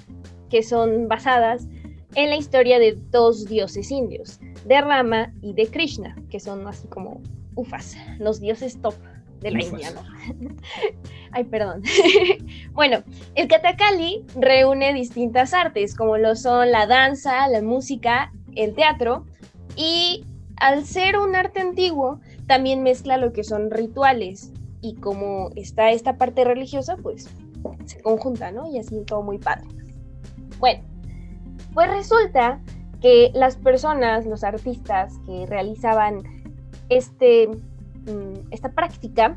que son basadas en la historia de dos dioses indios, de Rama y de Krishna, que son así como ufas, los dioses top de la India, ¿no? Ay, perdón. bueno, el Kathakali reúne distintas artes, como lo son la danza, la música, el teatro, y al ser un arte antiguo, también mezcla lo que son rituales, y como está esta parte religiosa, pues se conjunta, ¿no? Y así todo muy padre. Bueno, pues resulta que las personas, los artistas que realizaban este, esta práctica,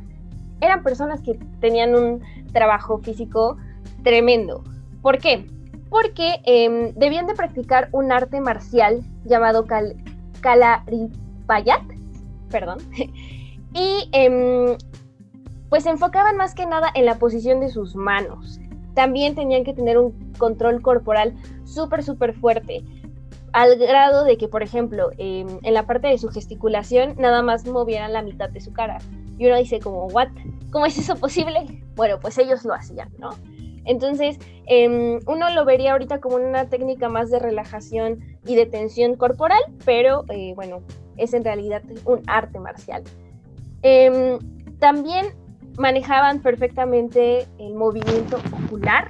eran personas que tenían un trabajo físico tremendo. ¿Por qué? Porque em, debían de practicar un arte marcial llamado Kal Kalaripayat, perdón, y em, pues se enfocaban más que nada en la posición de sus manos. También tenían que tener un control corporal súper, súper fuerte, al grado de que, por ejemplo, em, en la parte de su gesticulación nada más movieran la mitad de su cara. Y uno dice como, ¿what? ¿Cómo es eso posible? Bueno, pues ellos lo hacían, ¿no? Entonces, em, uno lo vería ahorita como una técnica más de relajación y de tensión corporal, pero eh, bueno, es en realidad un arte marcial. Em, también manejaban perfectamente el movimiento ocular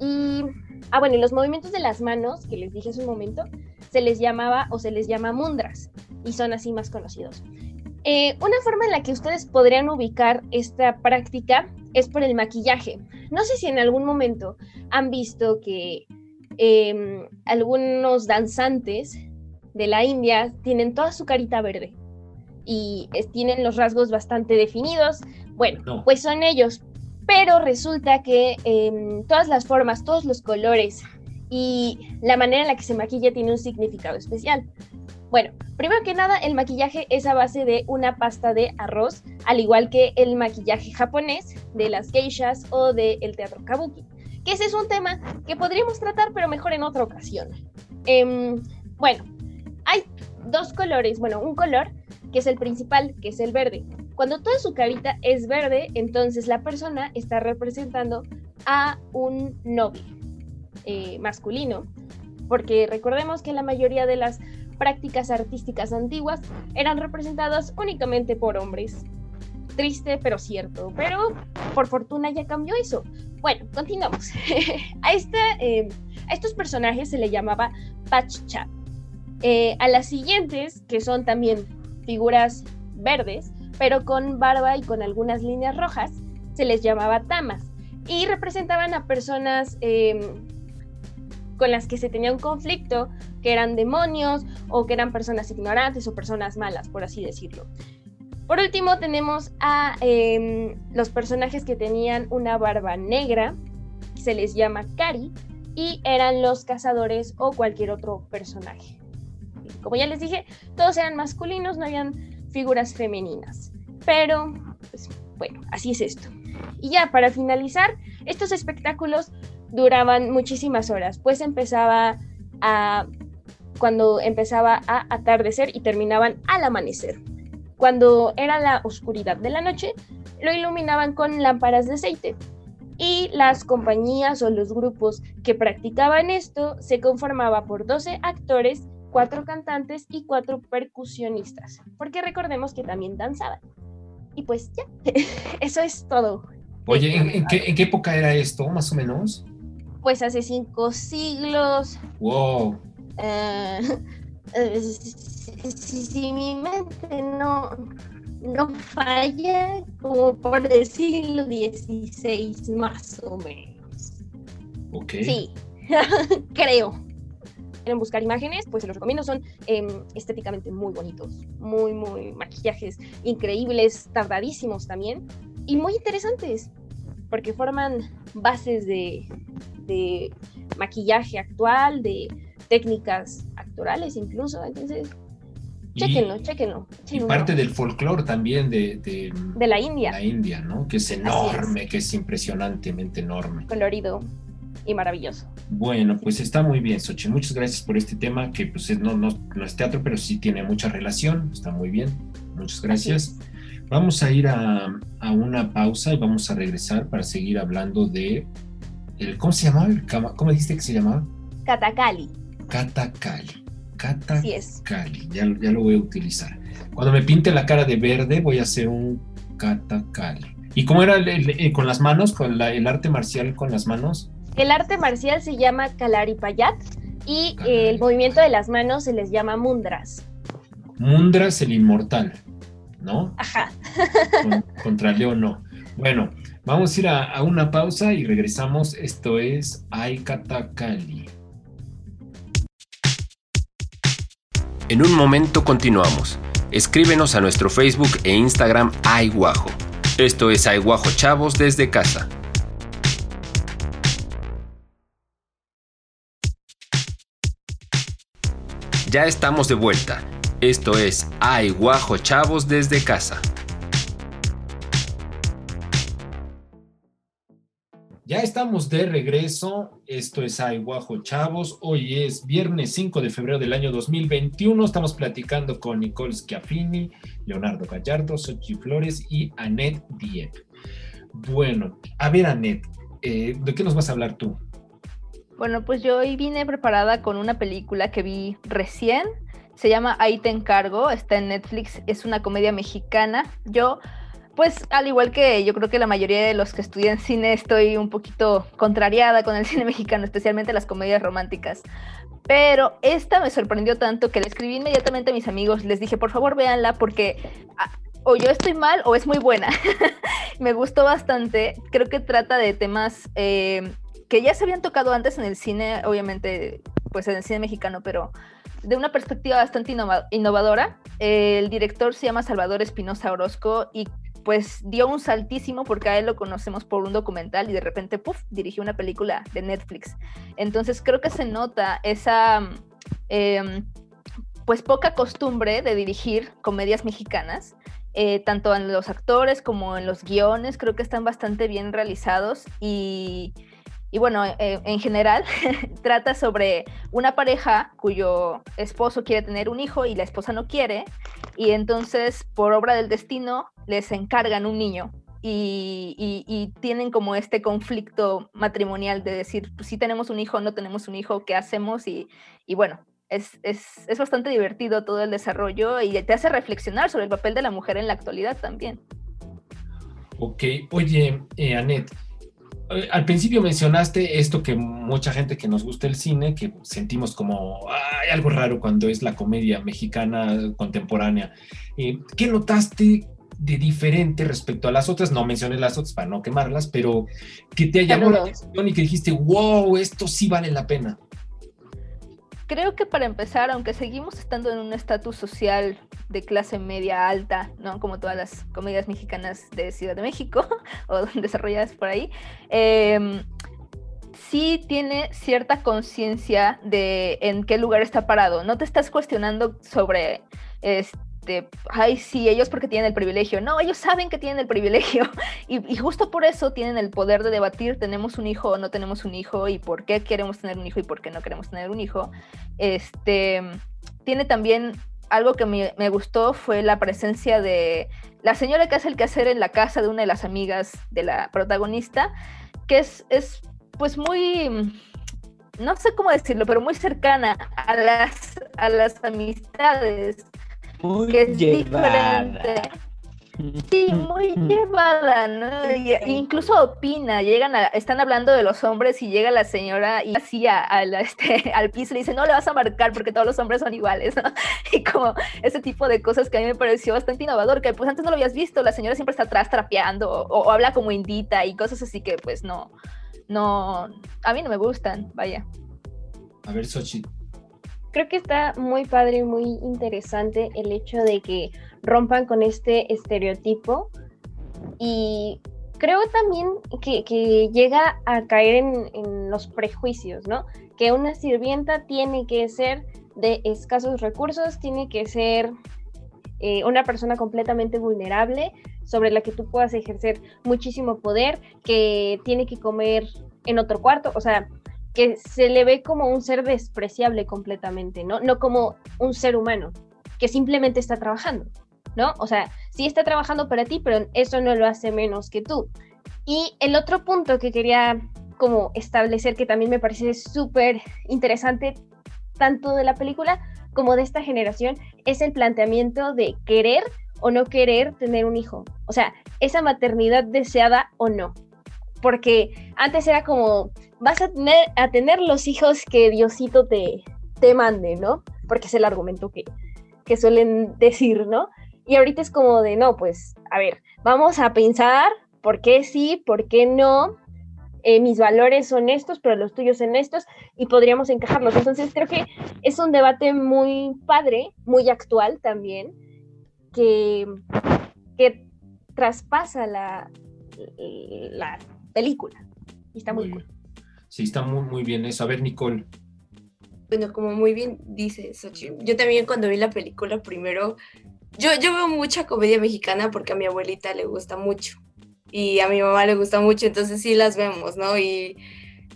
y, ah, bueno, y los movimientos de las manos, que les dije hace un momento, se les llamaba o se les llama mundras y son así más conocidos. Eh, una forma en la que ustedes podrían ubicar esta práctica es por el maquillaje. No sé si en algún momento han visto que em, algunos danzantes de la India tienen toda su carita verde y tienen los rasgos bastante definidos. Bueno, pues son ellos. Pero resulta que em, todas las formas, todos los colores y la manera en la que se maquilla tiene un significado especial. Bueno, primero que nada, el maquillaje es a base de una pasta de arroz, al igual que el maquillaje japonés de las geishas o del teatro kabuki. Que ese es un tema que podríamos tratar, pero mejor en otra ocasión. Em, bueno, hay dos colores, bueno, un color que es el principal, que es el verde. Cuando toda su carita es verde, entonces la persona está representando a un novio eh, masculino, porque recordemos que la mayoría de las prácticas artísticas antiguas eran representadas únicamente por hombres. Triste, pero cierto. Pero por fortuna ya cambió eso. Bueno, continuamos. a, eh, a estos personajes se le llamaba Pachcha. Eh, a las siguientes, que son también figuras verdes, pero con barba y con algunas líneas rojas, se les llamaba tamas. Y representaban a personas em, con las que se tenía un conflicto, que eran demonios o que eran personas ignorantes o personas malas, por así decirlo. Por último tenemos a em, los personajes que tenían una barba negra, se les llama Kari, y eran los cazadores o cualquier otro personaje. Como ya les dije, todos eran masculinos, no habían figuras femeninas. Pero, pues, bueno, así es esto. Y ya, para finalizar, estos espectáculos duraban muchísimas horas, pues empezaba a cuando empezaba a atardecer y terminaban al amanecer. Cuando era la oscuridad de la noche, lo iluminaban con lámparas de aceite. Y las compañías o los grupos que practicaban esto se conformaba por 12 actores, 4 cantantes y 4 percusionistas, porque recordemos que también danzaban. Y pues ya, eso es todo. Oye, ¿en, qué, época era esto, más o menos? Pues hace cinco siglos. Wow. Eh, eh, si, mi mente no, no falla, como por el siglo XVI más o menos. Ok. Sí, creo. Quieren buscar imágenes, pues se los recomiendo, son em, estéticamente muy bonitos, muy, muy maquillajes increíbles, tardadísimos también, y muy interesantes, porque forman bases de, de maquillaje actual, de técnicas actorales incluso, entonces chéquenlo, chéquenlo. Y parte del folclore también de, de, la India. La India, ¿no? Que es enorme, que es impresionantemente enorme. Colorido. Y maravilloso. Bueno, pues está muy bien, Xochitl. Muchas gracias por este tema que pues no, no, no es teatro, pero sí tiene mucha relación. Está muy bien. Muchas gracias. Vamos a ir a, a, una pausa y vamos a regresar para seguir hablando de el, ¿cómo se llamaba? ¿Cómo dijiste que se llamaba? Catacali. Catacali. Catacali. es. Ya, ya lo voy a utilizar. Cuando me pinte la cara de verde voy a hacer un Catacali. ¿Y cómo era el, con las manos, con el arte marcial con las manos? El arte marcial se llama Kalaripayat y el movimiento de las manos se les llama Mundras. Mundras el inmortal, ¿no? Ajá. contra León no. Bueno, vamos a ir a, una pausa y regresamos. Esto es Katakali. En un momento continuamos. Escríbenos a nuestro Facebook e Instagram Aiguajo. Esto es Aiguajo Chavos desde casa. Ya estamos de vuelta. Esto es Aiguajo Chavos desde casa. Ya estamos de regreso. Esto es Aiguajo Chavos. Hoy es viernes 5 de febrero del año 2021. Estamos platicando con Nicole Schiaffini, Leonardo Gallardo, Sochi Flores y Annette Diep. Bueno, a ver, Annette, eh, ¿de qué nos vas a hablar tú? Bueno, pues yo hoy vine preparada con una película que vi recién. Se llama Ahí te encargo, está en Netflix, es una comedia mexicana. Yo pues al igual que yo creo que la mayoría de los que estudian cine estoy un poquito contrariada con el cine mexicano, especialmente las comedias románticas. Pero esta me sorprendió tanto que le escribí inmediatamente a mis amigos, les dije, por favor véanla porque ah, o yo estoy mal o es muy buena. me gustó bastante, creo que trata de temas eh, que ya se habían tocado antes en el cine, obviamente, pues en el cine mexicano, pero de una perspectiva bastante innovadora. el director se llama Salvador Espinosa Orozco y pues dio un saltísimo porque a él lo conocemos por un documental y de repente, puff, dirigió una película de Netflix. Entonces creo que se nota esa, em, pues poca costumbre de dirigir comedias mexicanas. Eh, tanto en los actores como en los guiones, creo que están bastante bien realizados y, y bueno, eh, en general trata sobre una pareja cuyo esposo quiere tener un hijo y la esposa no quiere, y entonces por obra del destino les encargan un niño y, tienen como este conflicto matrimonial de decir, pues, si tenemos un hijo, no tenemos un hijo, ¿qué hacemos? Y, bueno, es, es, es, bastante divertido todo el desarrollo y te hace reflexionar sobre el papel de la mujer en la actualidad también. Ok, oye, eh, eh, al principio mencionaste esto que mucha gente que nos gusta el cine, que sentimos como hay algo raro cuando es la comedia mexicana contemporánea. Eh, ¿Qué notaste de diferente respecto a las otras? No mencioné las otras para no quemarlas, pero que te llamó la atención y que dijiste, wow, esto sí vale la pena. Creo que para empezar, aunque seguimos estando en un estatus social de clase media alta, ¿no? Como todas las comedias mexicanas de Ciudad de México o desarrolladas por ahí, em, sí tiene cierta conciencia de en qué lugar está parado. No te estás cuestionando sobre este, ay, sí, ellos porque tienen el privilegio. No, ellos saben que tienen el privilegio y, justo por eso tienen el poder de debatir, tenemos un hijo o no tenemos un hijo y por qué queremos tener un hijo y por qué no queremos tener un hijo. Este, tiene también algo que me, me gustó fue la presencia de la señora que hace el quehacer en la casa de una de las amigas de la protagonista, que es, es pues muy no sé cómo decirlo, pero muy cercana a las, a las amistades muy que es diferente. Sí, muy llevada, ¿no? incluso opina, llegan a, están hablando de los hombres y llega la señora y así este, al piso le dice, no le vas a marcar porque todos los hombres son iguales, ¿no? Y como ese tipo de cosas que a mí me pareció bastante innovador, que pues antes no lo habías visto, la señora siempre está atrás trapeando o, habla como indita y cosas así que pues no, no, a mí no me gustan, vaya. A ver, Sochi, creo que está muy padre y muy interesante el hecho de que rompan con este estereotipo y creo también que, llega a caer en, los prejuicios, ¿no? Que una sirvienta tiene que ser de escasos recursos, tiene que ser eh, una persona completamente vulnerable sobre la que tú puedas ejercer muchísimo poder, que tiene que comer en otro cuarto, o sea, que se le ve como un ser despreciable completamente, ¿no? No como un ser humano que simplemente está trabajando, ¿no? O sea, sí está trabajando para ti, pero eso no lo hace menos que tú. Y el otro punto que quería como establecer, que también me parece súper interesante, tanto de la película como de esta generación, es el planteamiento de querer o no querer tener un hijo. O sea, esa maternidad deseada o no. Porque antes era como, vas a tener, a tener los hijos que Diosito te, te mande, ¿no? Porque es el argumento que, que suelen decir, ¿no? Y ahorita es como de, no, pues, a ver, vamos a pensar por qué sí, por qué no. Eh, mis valores son estos, pero los tuyos son estos, y podríamos encajarlos. Entonces creo que es un debate muy padre, muy actual también, que, que traspasa la, la película. Y está muy, cool. Sí, está muy, muy bien eso. A ver, Nicole. Bueno, como muy bien dice yo también cuando vi la película primero, yo, yo veo mucha comedia mexicana porque a mi abuelita le gusta mucho y a mi mamá le gusta mucho, entonces sí las vemos, ¿no? Y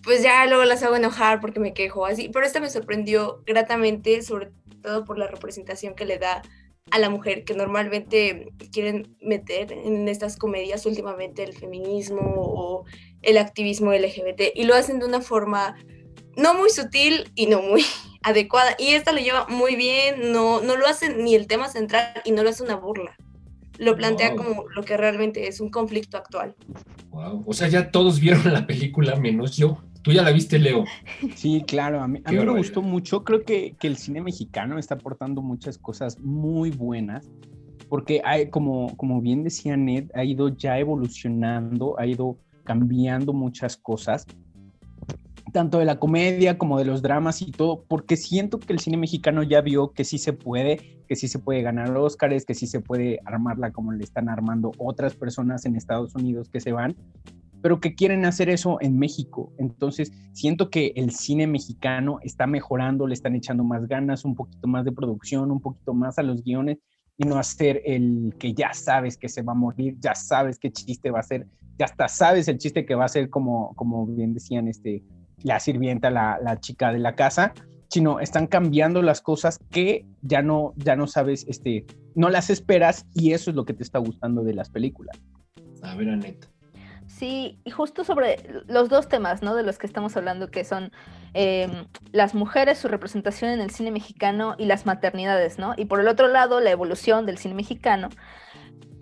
pues ya luego las hago enojar porque me quejo así, pero esta me sorprendió gratamente, sobre todo por la representación que le da a la mujer, que normalmente quieren meter en estas comedias últimamente el feminismo o el activismo LGBT, y lo hacen de una forma no muy sutil y no muy adecuada, y esta lo lleva muy bien, no, no lo hace ni el tema central y no lo hace una burla lo plantea como lo que realmente es un conflicto actual. Wow. O sea, ya todos vieron la película menos yo. Tú ya la viste, Leo. Sí, claro, a mí, me gustó mucho. Creo que, que, el cine mexicano está aportando muchas cosas muy buenas, porque hay, como, como bien decía Ned, ha ido ya evolucionando, ha ido cambiando muchas cosas tanto de la comedia como de los dramas y todo, porque siento que el cine mexicano ya vio que sí se puede, que sí se puede ganar Óscares, que sí se puede armarla como le están armando otras personas en Estados Unidos que se van, pero que quieren hacer eso en México. Entonces, siento que el cine mexicano está mejorando, le están echando más ganas, un poquito más de producción, un poquito más a los guiones y no hacer el que ya sabes que se va a morir, ya sabes qué chiste va a ser, ya hasta sabes el chiste que va a ser como, como bien decían este la sirvienta, la, la, chica de la casa, sino están cambiando las cosas que ya no, ya no sabes, este, no las esperas y eso es lo que te está gustando de las películas. A ver, Aneta. Sí, y justo sobre los dos temas, ¿no? De los que estamos hablando, que son em, las mujeres, su representación en el cine mexicano y las maternidades, ¿no? Y por el otro lado, la evolución del cine mexicano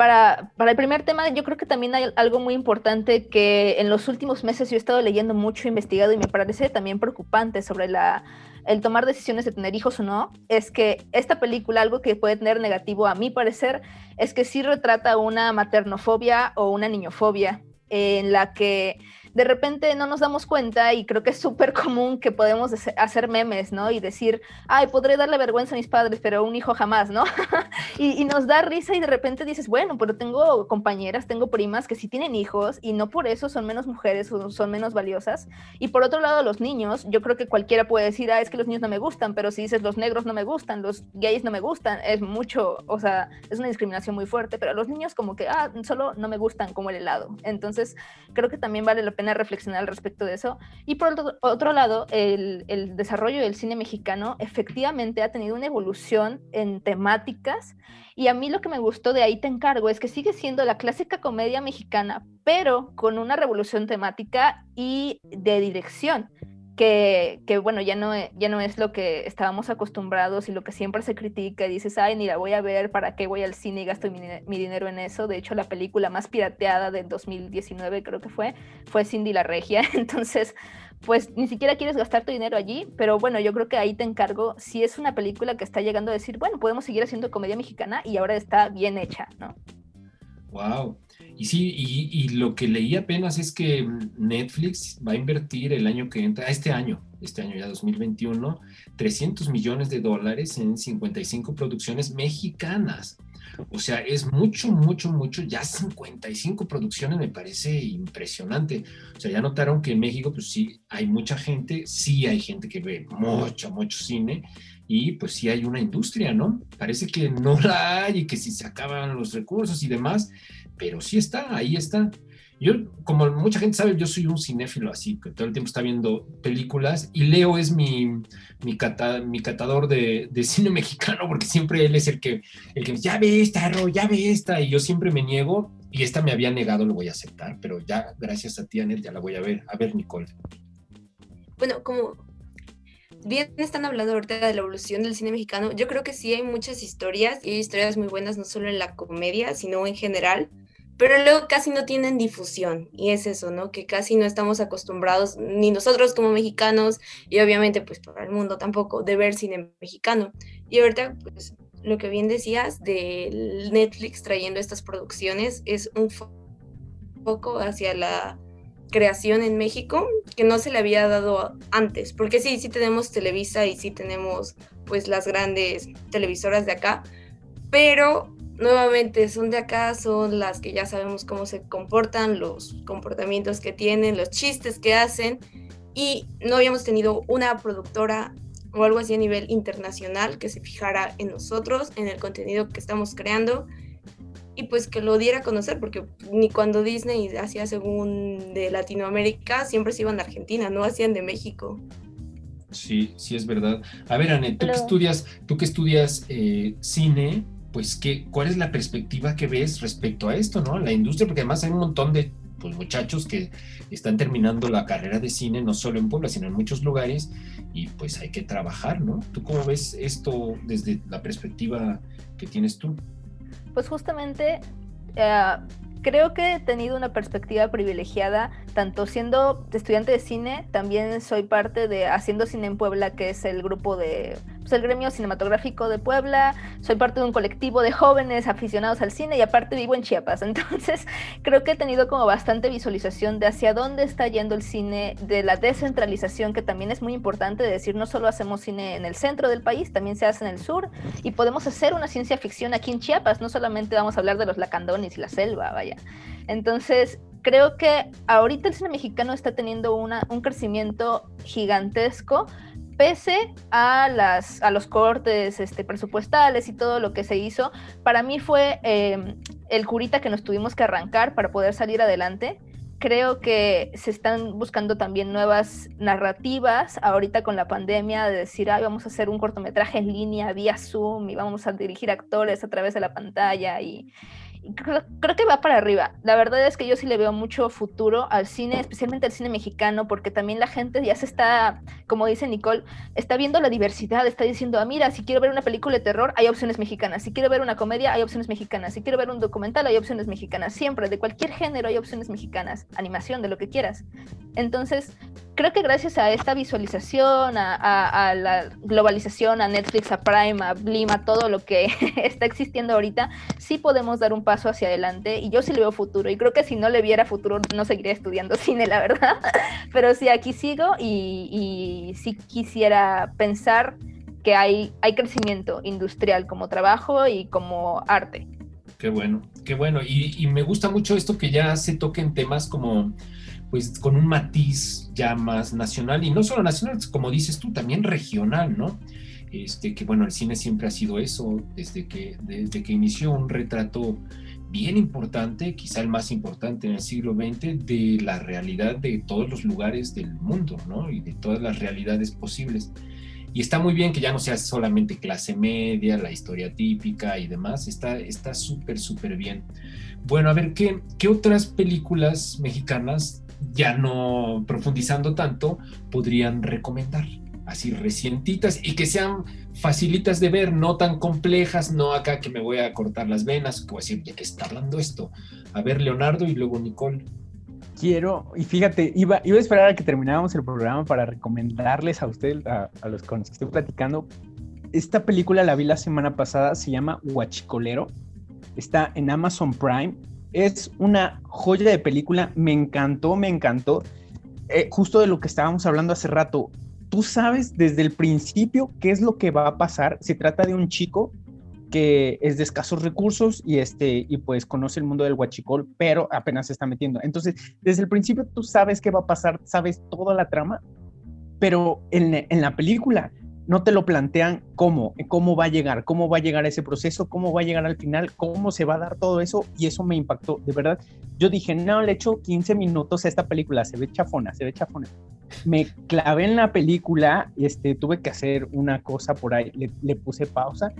para, el primer tema, yo creo que también hay algo muy importante que en los últimos meses yo he estado leyendo mucho, investigado y me parece también preocupante sobre la, el tomar decisiones de tener hijos o no, es que esta película, algo que puede tener negativo a mi parecer, es que sí retrata una maternofobia o una niñofobia en la que de repente no nos damos cuenta y creo que es súper común que podemos hacer memes, ¿no? Y decir, ay, podré darle vergüenza a mis padres, pero un hijo jamás, ¿no? y, nos da risa y de repente dices, bueno, pero tengo compañeras, tengo primas que sí tienen hijos y no por eso son menos mujeres o son menos valiosas. Y por otro lado, los niños, yo creo que cualquiera puede decir, ah, es que los niños no me gustan, pero si dices los negros no me gustan, los gays no me gustan, es mucho, o sea, es una discriminación muy fuerte, pero los niños como que, ah, solo no me gustan como el helado. Entonces, creo que también vale la pena reflexionar al respecto de eso. Y por otro, lado, el, el, desarrollo del cine mexicano efectivamente ha tenido una evolución en temáticas. Y a mí lo que me gustó de ahí te encargo es que sigue siendo la clásica comedia mexicana, pero con una revolución temática y de dirección que, bueno, ya no, ya no es lo que estábamos acostumbrados y lo que siempre se critica y dices, ay, ni la voy a ver, ¿para qué voy al cine y gasto mi, dinero en eso? De hecho, la película más pirateada del 2019 creo que fue, fue Cindy la Regia, entonces, pues ni siquiera quieres gastar tu dinero allí, pero bueno, yo creo que ahí te encargo, si es una película que está llegando a decir, bueno, podemos seguir haciendo comedia mexicana y ahora está bien hecha, ¿no? Wow. Y sí, y, lo que leí apenas es que Netflix va a invertir el año que entra, este año, este año ya 2021, 300 millones de dólares en 55 producciones mexicanas. O sea, es mucho, mucho, mucho. Ya 55 producciones me parece impresionante. O sea, ya notaron que en México, pues sí, hay mucha gente, sí hay gente que ve mucho, mucho cine y pues sí hay una industria, ¿no? Parece que no la hay y que si se acaban los recursos y demás, pero sí está, ahí está. Yo, como mucha gente sabe, yo soy un cinéfilo así, que todo el tiempo está viendo películas y Leo es mi, mi, mi catador de, de, cine mexicano porque siempre él es el que, el que ya ve esta, Ro, ya ve esta y yo siempre me niego y esta me había negado, lo voy a aceptar, pero ya gracias a ti, Anel, ya la voy a ver. A ver, Nicole. Bueno, como bien están hablando ahorita de la evolución del cine mexicano, yo creo que sí hay muchas historias y hay historias muy buenas, no solo en la comedia, sino en general pero luego casi no tienen difusión y es eso, ¿no? Que casi no estamos acostumbrados, ni nosotros como mexicanos y obviamente pues para el mundo tampoco, de ver cine mexicano. Y ahorita pues lo que bien decías de Netflix trayendo estas producciones es un foco hacia la creación en México que no se le había dado antes, porque sí, sí tenemos Televisa y sí tenemos pues las grandes televisoras de acá, pero nuevamente son de acá, son las que ya sabemos cómo se comportan, los comportamientos que tienen, los chistes que hacen y no habíamos tenido una productora o algo así a nivel internacional que se fijara en nosotros, en el contenido que estamos creando y pues que lo diera a conocer, porque ni cuando Disney hacía según de Latinoamérica, siempre se iban de Argentina, no hacían de México. Sí, sí es verdad. A ver, Anet, tú que estudias, tú que estudias eh, cine, pues, ¿qué, ¿cuál es la perspectiva que ves respecto a esto, ¿no? La industria, porque además hay un montón de pues, muchachos que están terminando la carrera de cine, no solo en Puebla, sino en muchos lugares, y pues hay que trabajar, ¿no? ¿Tú cómo ves esto desde la perspectiva que tienes tú? Pues justamente eh, creo que he tenido una perspectiva privilegiada, tanto siendo estudiante de cine, también soy parte de Haciendo Cine en Puebla, que es el grupo de pues, el gremio cinematográfico de Puebla, soy parte de un colectivo de jóvenes aficionados al cine y aparte vivo en Chiapas. Entonces, creo que he tenido como bastante visualización de hacia dónde está yendo el cine, de la descentralización, que también es muy importante, de decir, no solo hacemos cine en el centro del país, también se hace en el sur y podemos hacer una ciencia ficción aquí en Chiapas, no solamente vamos a hablar de los lacandones y la selva, vaya. Entonces, creo que ahorita el cine mexicano está teniendo una, un crecimiento gigantesco pese a, las, a los cortes este, presupuestales y todo lo que se hizo, para mí fue em, el curita que nos tuvimos que arrancar para poder salir adelante. Creo que se están buscando también nuevas narrativas ahorita con la pandemia de decir, Ay, vamos a hacer un cortometraje en línea vía Zoom y vamos a dirigir actores a través de la pantalla y, creo, que va para arriba. La verdad es que yo sí le veo mucho futuro al cine, especialmente al cine mexicano, porque también la gente ya se está, como dice Nicole, está viendo la diversidad, está diciendo, ah, mira, si quiero ver una película de terror, hay opciones mexicanas, si quiero ver una comedia, hay opciones mexicanas, si quiero ver un documental, hay opciones mexicanas, siempre, de cualquier género hay opciones mexicanas, animación, de lo que quieras. Entonces, creo que gracias a esta visualización, a, la globalización, a Netflix, a Prime, a Blim, a todo lo que está existiendo ahorita, sí podemos dar un paso hacia adelante y yo sí le veo futuro y creo que si no le viera futuro no seguiría estudiando cine, la verdad, pero sí aquí sigo y, y sí quisiera pensar que hay, hay crecimiento industrial como trabajo y como arte. Qué bueno, qué bueno. Y, y me gusta mucho esto que ya se toquen temas como pues con un matiz ya más nacional y no solo nacional, como dices tú, también regional, ¿no? Este, que bueno, el cine siempre ha sido eso, desde que, desde que inició un retrato bien importante, quizá el más importante en el siglo XX, de la realidad de todos los lugares del mundo, ¿no? Y de todas las realidades posibles. Y está muy bien que ya no sea solamente clase media, la historia típica y demás, está súper, súper bien. Bueno, a ver, ¿qué, ¿qué otras películas mexicanas ya no profundizando tanto, podrían recomendar así recientitas y que sean facilitas de ver, no tan complejas, no acá que me voy a cortar las venas, que voy a decir, ¿de qué está hablando esto? A ver, Leonardo y luego Nicole. Quiero, y fíjate, iba, iba a esperar a que termináramos el programa para recomendarles a ustedes, a, a los con los que estoy platicando. Esta película la vi la semana pasada, se llama Huachicolero. Está en Amazon Prime es una joya de película, me encantó, me encantó. Eh, justo de lo que estábamos hablando hace rato, tú sabes desde el principio qué es lo que va a pasar. Se trata de un chico que es de escasos recursos y este y pues conoce el mundo del huachicol, pero apenas se está metiendo. Entonces, desde el principio tú sabes qué va a pasar, sabes toda la trama, pero en, en la película no te lo plantean cómo, cómo va a llegar, cómo va a llegar ese proceso, cómo va a llegar al final, cómo se va a dar todo eso y eso me impactó, de verdad. Yo dije, no, le echo 15 minutos a esta película, se ve chafona, se ve chafona. Me clavé en la película, este, tuve que hacer una cosa por ahí, le, puse pausa,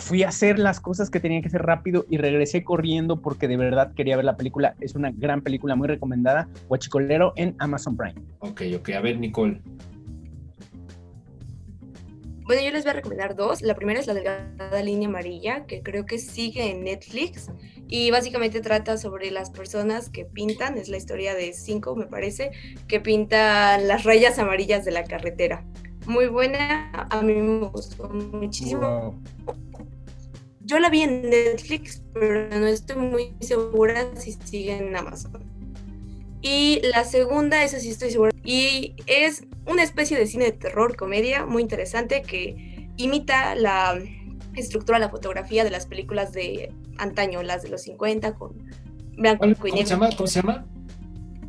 fui a hacer las cosas que tenía que hacer rápido y regresé corriendo porque de verdad quería ver la película. Es una gran película, muy recomendada, Huachicolero en Amazon Prime. Ok, ok, a ver Nicole. Bueno, yo les voy a recomendar dos. La primera es la delgada línea amarilla, que creo que sigue en Netflix y básicamente trata sobre las personas que pintan, es la historia de cinco, me parece, que pintan las rayas amarillas de la carretera. Muy buena, a mí me gustó muchísimo. Yo la vi en Netflix, pero no estoy muy segura si sigue en Amazon. Y la segunda, esa sí estoy segura, y es una especie de cine de terror, comedia, muy interesante que imita la estructura, la fotografía de las películas de antaño, las de los 50 con blanco y ¿Cómo se llama? ¿Cómo se llama?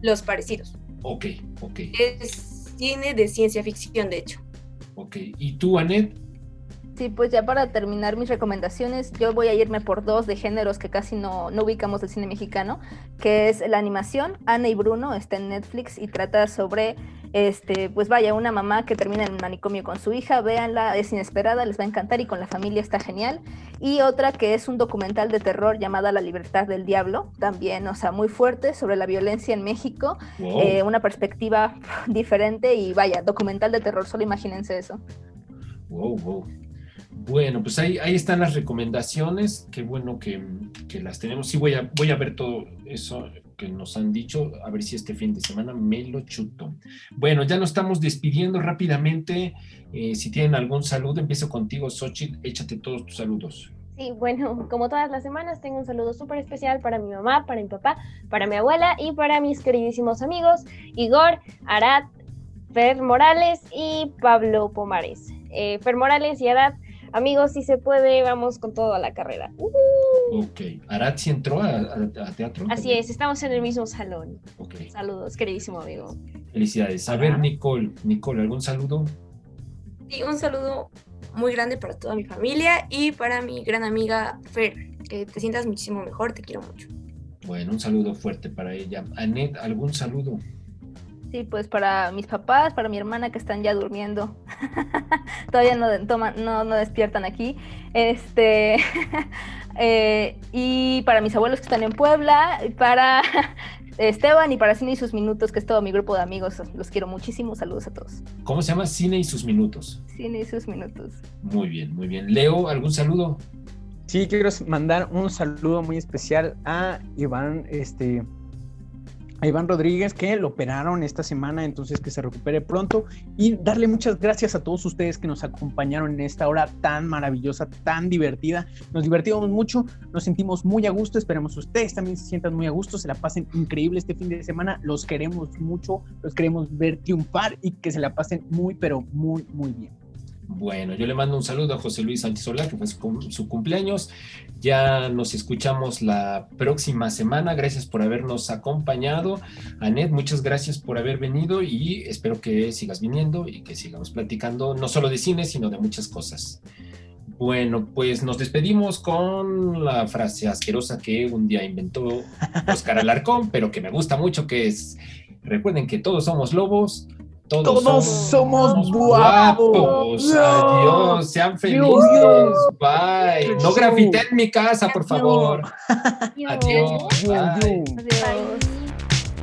Los parecidos. Ok, ok. Es cine de ciencia ficción, de hecho. Ok, ¿y tú, Anet? Sí, pues ya para terminar mis recomendaciones, yo voy a irme por dos de géneros que casi no, no ubicamos del cine mexicano, que es la animación. Ana y Bruno está en Netflix y trata sobre, este, pues vaya, una mamá que termina en manicomio con su hija, véanla, es inesperada, les va a encantar y con la familia está genial. Y otra que es un documental de terror llamada La libertad del diablo, también, o sea, muy fuerte sobre la violencia en México, Wow. eh, una perspectiva diferente y vaya, documental de terror, solo imagínense eso. Wow, wow. Bueno, pues ahí, ahí están las recomendaciones. Qué bueno que, que las tenemos. Sí, voy a, voy a ver todo eso que nos han dicho, a ver si este fin de semana me lo chuto. Bueno, ya nos estamos despidiendo rápidamente. Eh, si tienen algún saludo, empiezo contigo, Xochitl. Échate todos tus saludos. Sí, bueno, como todas las semanas, tengo un saludo súper especial para mi mamá, para mi papá, para mi abuela y para mis queridísimos amigos Igor, Arad, Fer Morales y Pablo Pomares. Eh, Fer Morales y Arad, amigos, si se puede, vamos con todo a la carrera. Uh, Ok. ¿Arad sí entró a, a- a teatro? así es, estamos en el mismo salón. Ok. Saludos, queridísimo amigo. Felicidades. A ver, Nicole. Nicole, ¿algún saludo? Y un saludo muy grande para toda mi familia y para mi gran amiga Fer. Que te sientas muchísimo mejor, te quiero mucho. Bueno, un saludo fuerte para ella. Anet, ¿algún saludo? Sí, pues para mis papás, para mi hermana que están ya durmiendo. Todavía no, toman, no, no despiertan aquí. Este, eh, y para mis abuelos que están en Puebla, y para Esteban y para Cine y sus minutos, que es todo mi grupo de amigos. Los quiero muchísimo. Saludos a todos. ¿Cómo se llama? Cine y sus minutos. Cine y sus minutos. Muy bien, muy bien. Leo, ¿algún saludo? Sí, quiero mandar un saludo muy especial a Iván, este, a Iván Rodríguez, que lo operaron esta semana, entonces que se recupere pronto. Y darle muchas gracias a todos ustedes que nos acompañaron en esta hora tan maravillosa, tan divertida. Nos divertimos mucho, nos sentimos muy a gusto. Esperemos ustedes también se sientan muy a gusto, se la pasen increíble este fin de semana. Los queremos mucho, los queremos ver triunfar y que se la pasen muy, pero muy, muy bien. Bueno, yo le mando un saludo a José Luis Santisola, que fue su, su cumpleaños. Ya nos escuchamos la próxima semana. Gracias por habernos acompañado. Anet, muchas gracias por haber venido y espero que sigas viniendo y que sigamos platicando no solo de cine, sino de muchas cosas. Bueno, pues nos despedimos con la frase asquerosa que un día inventó Oscar Alarcón, pero que me gusta mucho, que es, recuerden que todos somos lobos, todos, Todos somos guapos. Adiós, sean felices. Bye. No grafiten en mi casa, por favor. Adiós. Bye. Adiós.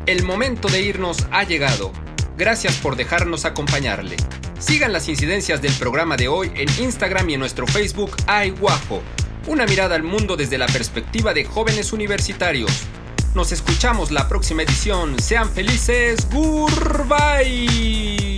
El momento de irnos ha llegado. Gracias por dejarnos acompañarle. Sigan las incidencias del programa de hoy en Instagram y en nuestro Facebook Ay Guajo. Una mirada al mundo desde la perspectiva de jóvenes universitarios. Nos escuchamos la próxima edición. Sean felices. Goodbye.